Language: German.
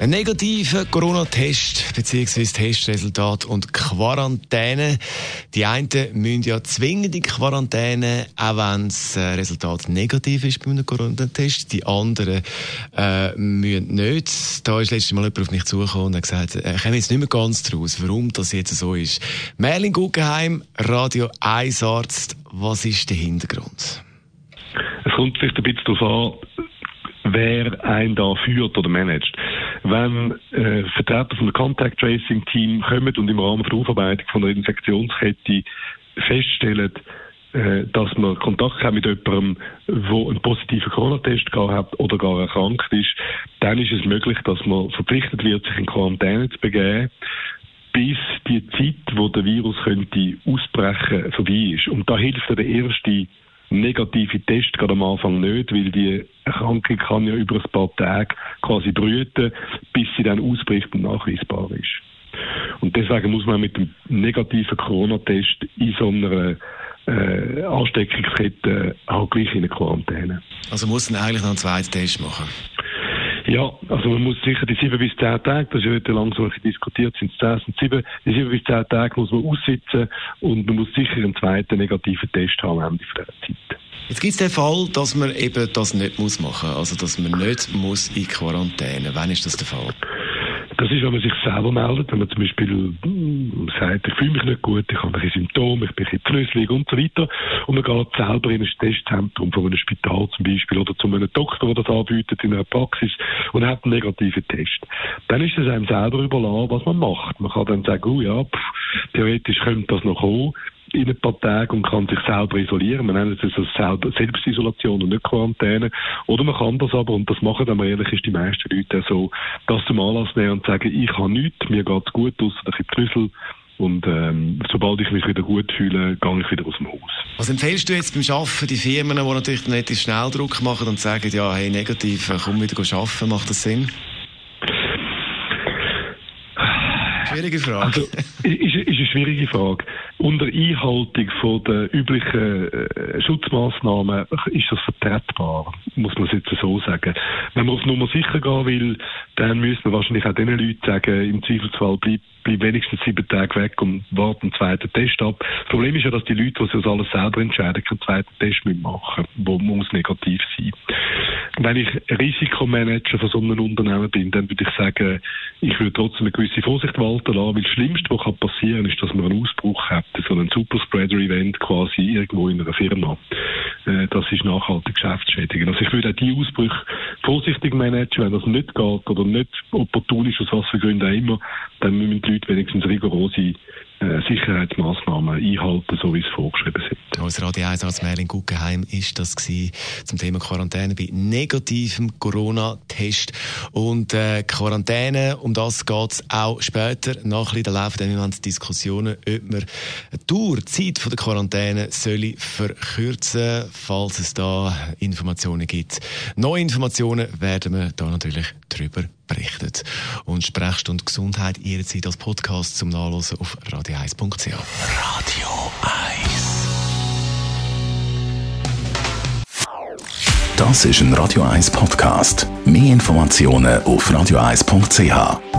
Ein negativer Corona-Test bzw. Testresultat und Quarantäne. Die einen müssen ja zwingend in Quarantäne, auch wenn das äh, Resultat negativ ist bei einem Corona-Test. Die anderen äh, müssen nicht. Da ist letztes Mal jemand auf mich zugekommen und hat gesagt, äh, ich komme jetzt nicht mehr ganz draus, warum das jetzt so ist. Merlin Guggenheim, Radio 1 Arzt, was ist der Hintergrund? Es kommt vielleicht ein bisschen darauf an, wer einen da führt oder managt. Wenn äh, Vertreter von einem Contact Tracing Team kommen und im Rahmen der Aufarbeitung von der Infektionskette feststellen, äh, dass man Kontakt hat mit jemandem, der einen positiven Corona-Test hat oder gar erkrankt ist, dann ist es möglich, dass man verpflichtet wird, sich in Quarantäne zu begeben bis die Zeit, wo der Virus könnte ausbrechen, vorbei ist. Und da hilft der erste negative Test gerade am Anfang nicht, weil die Erkrankung kann ja über ein paar Tage quasi brüten, bis sie dann ausbricht und nachweisbar ist. Und deswegen muss man mit dem negativen Corona-Test in so einer äh, Ansteckungskette auch gleich in eine Quarantäne. Also muss man eigentlich noch einen zweiten Test machen? Ja, also man muss sicher die sieben bis zehn Tage, das ist ja heute langsam diskutiert, sind es zehn, sind sieben, die sieben bis zehn Tage muss man aussitzen und man muss sicher einen zweiten negativen Test haben am Ende dieser Zeit. Jetzt gibt es den Fall, dass man eben das nicht muss machen muss, also dass man nicht muss in Quarantäne. Wann ist das der Fall? Das ist, wenn man sich selber meldet, wenn man zum Beispiel hm, sagt, ich fühle mich nicht gut, ich habe ein Symptome, ich bin ein knüsselig und so weiter. Und man geht selber in ein Testzentrum von einem Spital zum Beispiel oder zu einem Doktor, der das anbietet in einer Praxis und hat einen negativen Test. Dann ist es einem selber überlassen, was man macht. Man kann dann sagen, oh ja, pff, theoretisch könnte das noch kommen in ein paar Tagen und kann sich selber isolieren. Man nennt es also Selbstisolation und nicht Quarantäne. Oder man kann das aber, und das machen, man ehrlich ist, die meisten Leute so, das zum Anlass nehmen und sagen, ich habe nichts, mir geht es gut, außer ein bisschen Knüssel. Und ähm, sobald ich mich wieder gut fühle, gehe ich wieder aus dem Haus. Was empfehlst du jetzt beim Arbeiten die Firmen, die natürlich nicht Schnelldruck machen und sagen, ja, hey, negativ, komm wieder arbeiten, macht das Sinn? Schwierige Frage. Also, ist, ist eine schwierige Frage. Unter Einhaltung von der üblichen äh, Schutzmaßnahmen ist das vertretbar, muss man es jetzt so sagen. Wenn man auf Nummer sicher gehen will, dann müssen wir wahrscheinlich auch den Leuten sagen, im Zweifelsfall bleibt bleib wenigstens sieben Tage weg und warte einen zweiten Test ab. Das Problem ist ja, dass die Leute, die sich das alles selber entscheiden, keinen zweiten Test machen müssen, der muss negativ sein. Wenn ich Risikomanager von so einem Unternehmen bin, dann würde ich sagen, ich würde trotzdem eine gewisse Vorsicht walten lassen, weil das Schlimmste, was passieren kann, ist, dass man einen Ausbruch hat, so ein Superspreader-Event quasi irgendwo in einer Firma. Äh, das ist nachhaltig geschäftsschädigend. Also ich würde auch die Ausbrüche vorsichtig managen, wenn das nicht geht oder nicht opportun ist, aus was für Gründen auch immer, dann müssen die Leute wenigstens rigorose äh, Sicherheitsmaßnahmen einhalten, so wie es vorgeschrieben sind. Unser Radio 1 Arzt Merlin Guggenheim ist das gewesen, zum Thema Quarantäne bei negativem Corona-Test. Und äh, Quarantäne, um das geht es auch später. Nach ein laufen dann wir Diskussionen, ob man die Zeit der Quarantäne soll verkürzen, falls es da Informationen gibt. Neue Informationen werden wir da natürlich drüber berichtet. Und Sprechstunde Gesundheit jederzeit als Podcast zum Nachlesen auf radio1.ch. Radio 1 Das ist ein Radio 1 Podcast. Mehr Informationen auf radio1.ch.